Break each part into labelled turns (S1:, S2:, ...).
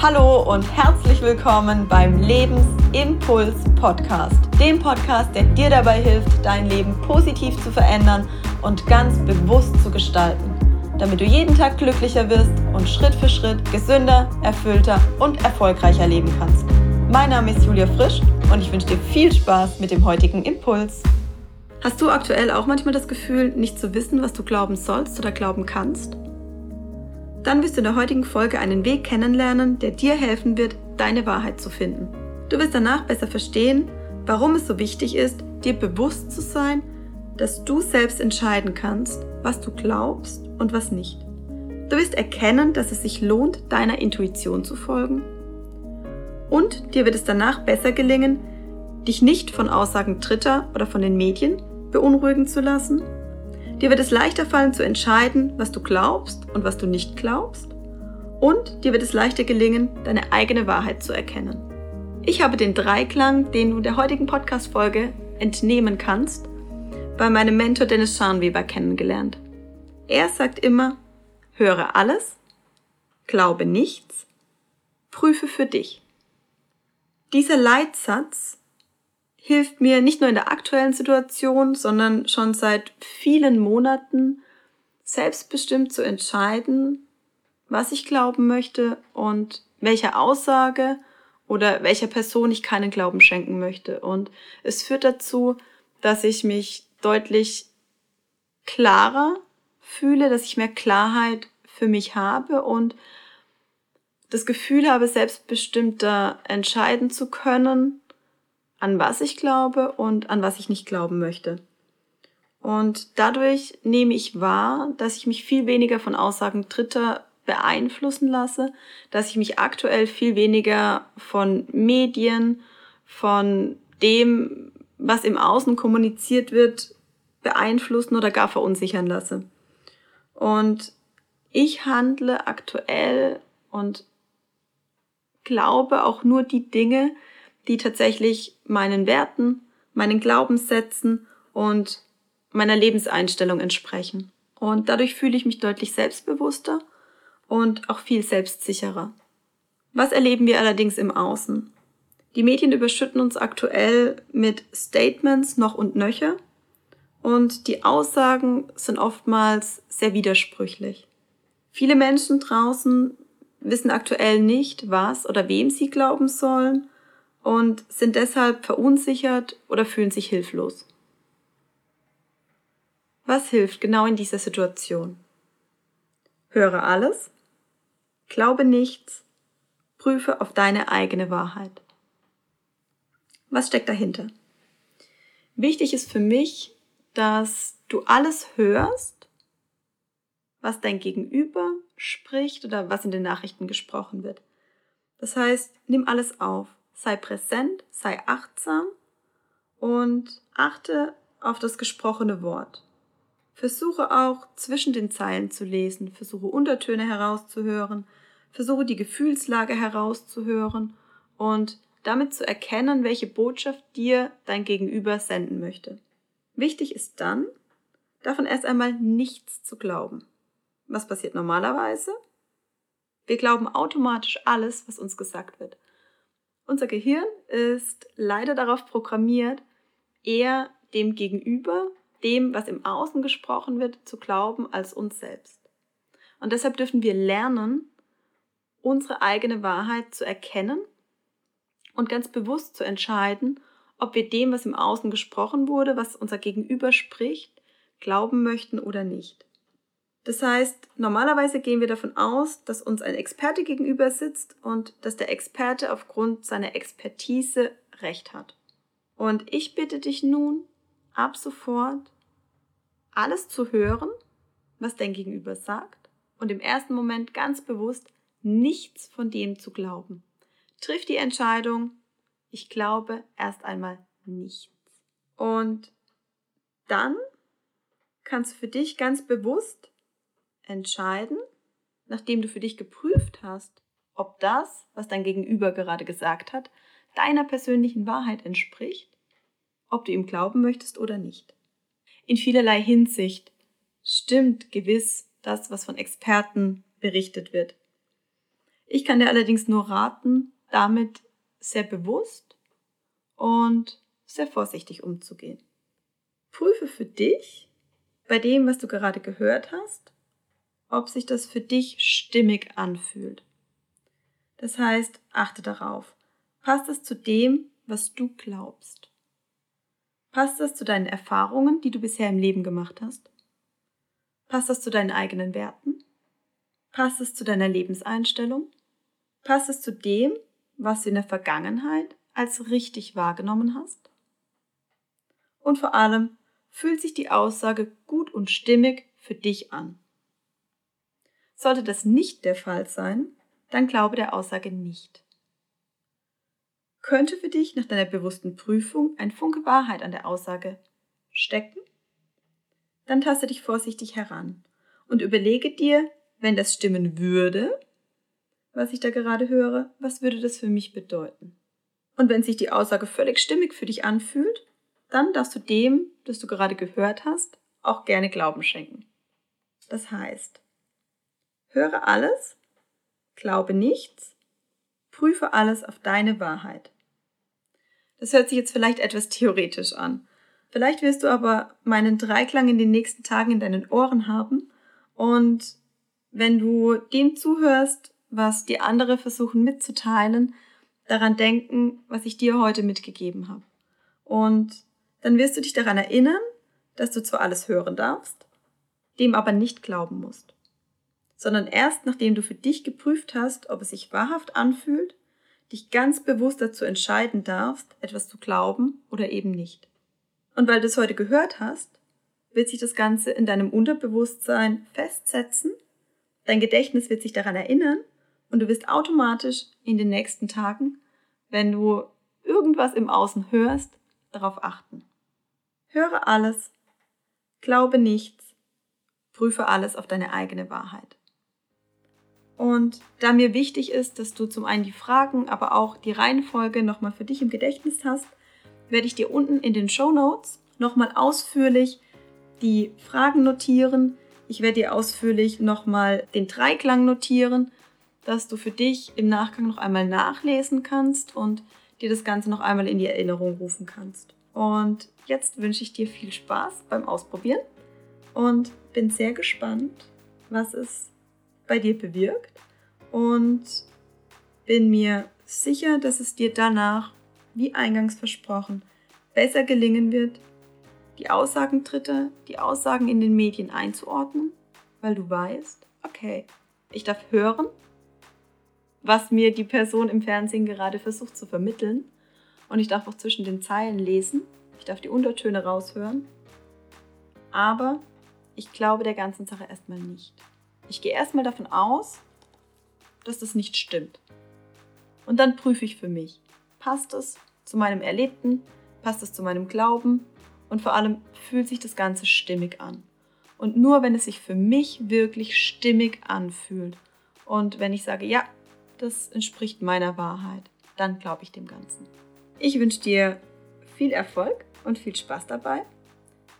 S1: Hallo und herzlich willkommen beim Lebensimpuls Podcast, dem Podcast, der dir dabei hilft, dein Leben positiv zu verändern und ganz bewusst zu gestalten, damit du jeden Tag glücklicher wirst und Schritt für Schritt gesünder, erfüllter und erfolgreicher leben kannst. Mein Name ist Julia Frisch und ich wünsche dir viel Spaß mit dem heutigen Impuls. Hast du aktuell auch manchmal das Gefühl, nicht zu wissen, was du glauben sollst oder glauben kannst? Dann wirst du in der heutigen Folge einen Weg kennenlernen, der dir helfen wird, deine Wahrheit zu finden. Du wirst danach besser verstehen, warum es so wichtig ist, dir bewusst zu sein, dass du selbst entscheiden kannst, was du glaubst und was nicht. Du wirst erkennen, dass es sich lohnt, deiner Intuition zu folgen. Und dir wird es danach besser gelingen, dich nicht von Aussagen Dritter oder von den Medien beunruhigen zu lassen Dir wird es leichter fallen zu entscheiden, was du glaubst und was du nicht glaubst. Und dir wird es leichter gelingen, deine eigene Wahrheit zu erkennen. Ich habe den Dreiklang, den du der heutigen Podcast-Folge entnehmen kannst, bei meinem Mentor Dennis Scharnweber kennengelernt. Er sagt immer, höre alles, glaube nichts, prüfe für dich. Dieser Leitsatz hilft mir nicht nur in der aktuellen Situation, sondern schon seit vielen Monaten selbstbestimmt zu entscheiden, was ich glauben möchte und welcher Aussage oder welcher Person ich keinen Glauben schenken möchte. Und es führt dazu, dass ich mich deutlich klarer fühle, dass ich mehr Klarheit für mich habe und das Gefühl habe, selbstbestimmter entscheiden zu können an was ich glaube und an was ich nicht glauben möchte. Und dadurch nehme ich wahr, dass ich mich viel weniger von Aussagen Dritter beeinflussen lasse, dass ich mich aktuell viel weniger von Medien, von dem, was im Außen kommuniziert wird, beeinflussen oder gar verunsichern lasse. Und ich handle aktuell und glaube auch nur die Dinge, die tatsächlich meinen Werten, meinen Glaubenssätzen und meiner Lebenseinstellung entsprechen. Und dadurch fühle ich mich deutlich selbstbewusster und auch viel selbstsicherer. Was erleben wir allerdings im Außen? Die Medien überschütten uns aktuell mit Statements noch und nöcher und die Aussagen sind oftmals sehr widersprüchlich. Viele Menschen draußen wissen aktuell nicht, was oder wem sie glauben sollen und sind deshalb verunsichert oder fühlen sich hilflos. Was hilft genau in dieser Situation? Höre alles, glaube nichts, prüfe auf deine eigene Wahrheit. Was steckt dahinter? Wichtig ist für mich, dass du alles hörst, was dein Gegenüber spricht oder was in den Nachrichten gesprochen wird. Das heißt, nimm alles auf sei präsent, sei achtsam und achte auf das gesprochene Wort. Versuche auch zwischen den Zeilen zu lesen, versuche Untertöne herauszuhören, versuche die Gefühlslage herauszuhören und damit zu erkennen, welche Botschaft dir dein Gegenüber senden möchte. Wichtig ist dann, davon erst einmal nichts zu glauben. Was passiert normalerweise? Wir glauben automatisch alles, was uns gesagt wird. Unser Gehirn ist leider darauf programmiert, eher dem Gegenüber, dem, was im Außen gesprochen wird, zu glauben, als uns selbst. Und deshalb dürfen wir lernen, unsere eigene Wahrheit zu erkennen und ganz bewusst zu entscheiden, ob wir dem, was im Außen gesprochen wurde, was unser Gegenüber spricht, glauben möchten oder nicht. Das heißt, normalerweise gehen wir davon aus, dass uns ein Experte gegenüber sitzt und dass der Experte aufgrund seiner Expertise recht hat. Und ich bitte dich nun, ab sofort alles zu hören, was dein Gegenüber sagt und im ersten Moment ganz bewusst nichts von dem zu glauben. Triff die Entscheidung, ich glaube erst einmal nichts. Und dann kannst du für dich ganz bewusst entscheiden, nachdem du für dich geprüft hast, ob das, was dein Gegenüber gerade gesagt hat, deiner persönlichen Wahrheit entspricht, ob du ihm glauben möchtest oder nicht. In vielerlei Hinsicht stimmt gewiss das, was von Experten berichtet wird. Ich kann dir allerdings nur raten, damit sehr bewusst und sehr vorsichtig umzugehen. Prüfe für dich bei dem, was du gerade gehört hast, ob sich das für dich stimmig anfühlt. Das heißt, achte darauf, passt es zu dem, was du glaubst? Passt das zu deinen Erfahrungen, die du bisher im Leben gemacht hast? Passt das zu deinen eigenen Werten? Passt es zu deiner Lebenseinstellung? Passt es zu dem, was du in der Vergangenheit als richtig wahrgenommen hast? Und vor allem, fühlt sich die Aussage gut und stimmig für dich an? Sollte das nicht der Fall sein, dann glaube der Aussage nicht. Könnte für dich nach deiner bewussten Prüfung ein Funke Wahrheit an der Aussage stecken? Dann taste dich vorsichtig heran und überlege dir, wenn das stimmen würde, was ich da gerade höre, was würde das für mich bedeuten? Und wenn sich die Aussage völlig stimmig für dich anfühlt, dann darfst du dem, das du gerade gehört hast, auch gerne Glauben schenken. Das heißt, höre alles, glaube nichts, prüfe alles auf deine Wahrheit. Das hört sich jetzt vielleicht etwas theoretisch an. Vielleicht wirst du aber meinen Dreiklang in den nächsten Tagen in deinen Ohren haben und wenn du dem zuhörst, was die andere versuchen mitzuteilen, daran denken, was ich dir heute mitgegeben habe. Und dann wirst du dich daran erinnern, dass du zwar alles hören darfst, dem aber nicht glauben musst, sondern erst nachdem du für dich geprüft hast, ob es sich wahrhaft anfühlt, dich ganz bewusst dazu entscheiden darfst, etwas zu glauben oder eben nicht. Und weil du es heute gehört hast, wird sich das Ganze in deinem Unterbewusstsein festsetzen, dein Gedächtnis wird sich daran erinnern und du wirst automatisch in den nächsten Tagen, wenn du irgendwas im Außen hörst, darauf achten. Höre alles, glaube nichts, prüfe alles auf deine eigene Wahrheit. Und da mir wichtig ist, dass du zum einen die Fragen, aber auch die Reihenfolge nochmal für dich im Gedächtnis hast, werde ich dir unten in den Show Notes nochmal ausführlich die Fragen notieren. Ich werde dir ausführlich nochmal den Dreiklang notieren dass du für dich im Nachgang noch einmal nachlesen kannst und dir das Ganze noch einmal in die Erinnerung rufen kannst. Und jetzt wünsche ich dir viel Spaß beim Ausprobieren und bin sehr gespannt, was es bei dir bewirkt und bin mir sicher, dass es dir danach, wie eingangs versprochen, besser gelingen wird, die Aussagentritte, die Aussagen in den Medien einzuordnen, weil du weißt, okay, ich darf hören, was mir die Person im Fernsehen gerade versucht zu vermitteln. Und ich darf auch zwischen den Zeilen lesen. Ich darf die Untertöne raushören. Aber ich glaube der ganzen Sache erstmal nicht. Ich gehe erstmal davon aus, dass das nicht stimmt. Und dann prüfe ich für mich, passt es zu meinem Erlebten, passt es zu meinem Glauben und vor allem fühlt sich das Ganze stimmig an. Und nur wenn es sich für mich wirklich stimmig anfühlt und wenn ich sage, ja, das entspricht meiner Wahrheit, dann glaube ich dem Ganzen. Ich wünsche dir viel Erfolg und viel Spaß dabei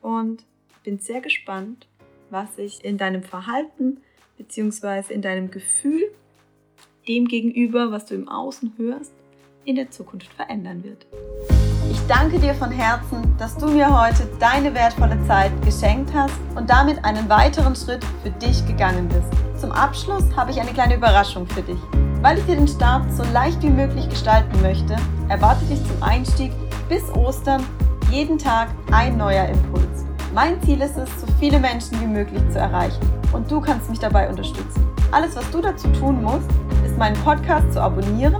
S1: und bin sehr gespannt, was sich in deinem Verhalten bzw. in deinem Gefühl dem gegenüber, was du im Außen hörst, in der Zukunft verändern wird. Ich danke dir von Herzen, dass du mir heute deine wertvolle Zeit geschenkt hast und damit einen weiteren Schritt für dich gegangen bist. Zum Abschluss habe ich eine kleine Überraschung für dich. Weil ich dir den Start so leicht wie möglich gestalten möchte, erwarte dich zum Einstieg bis Ostern jeden Tag ein neuer Impuls. Mein Ziel ist es, so viele Menschen wie möglich zu erreichen und du kannst mich dabei unterstützen. Alles, was du dazu tun musst, ist meinen Podcast zu abonnieren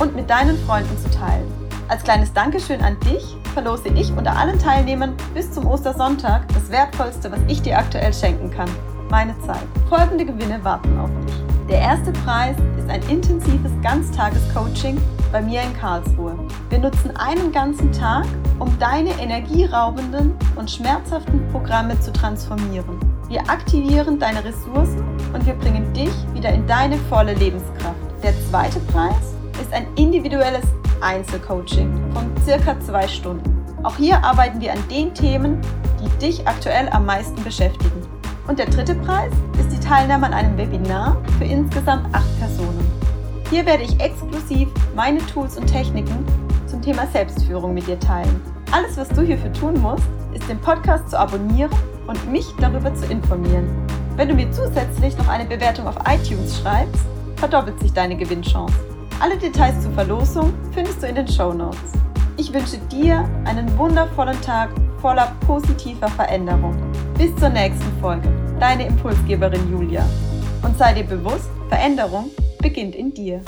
S1: und mit deinen Freunden zu teilen. Als kleines Dankeschön an dich verlose ich unter allen Teilnehmern bis zum Ostersonntag das Wertvollste, was ich dir aktuell schenken kann. Meine Zeit. Folgende Gewinne warten auf dich. Der erste Preis ist ein intensives Ganztages-Coaching bei mir in Karlsruhe. Wir nutzen einen ganzen Tag, um deine energieraubenden und schmerzhaften Programme zu transformieren. Wir aktivieren deine Ressourcen und wir bringen dich wieder in deine volle Lebenskraft. Der zweite Preis ist ein individuelles Einzelcoaching von circa zwei Stunden. Auch hier arbeiten wir an den Themen, die dich aktuell am meisten beschäftigen. Und der dritte Preis ist die Teilnahme an einem Webinar für insgesamt acht Personen. Hier werde ich exklusiv meine Tools und Techniken zum Thema Selbstführung mit dir teilen. Alles, was du hierfür tun musst, ist den Podcast zu abonnieren und mich darüber zu informieren. Wenn du mir zusätzlich noch eine Bewertung auf iTunes schreibst, verdoppelt sich deine Gewinnchance. Alle Details zur Verlosung findest du in den Show Notes. Ich wünsche dir einen wundervollen Tag voller positiver Veränderung. Bis zur nächsten Folge. Deine Impulsgeberin Julia. Und sei dir bewusst, Veränderung beginnt in dir.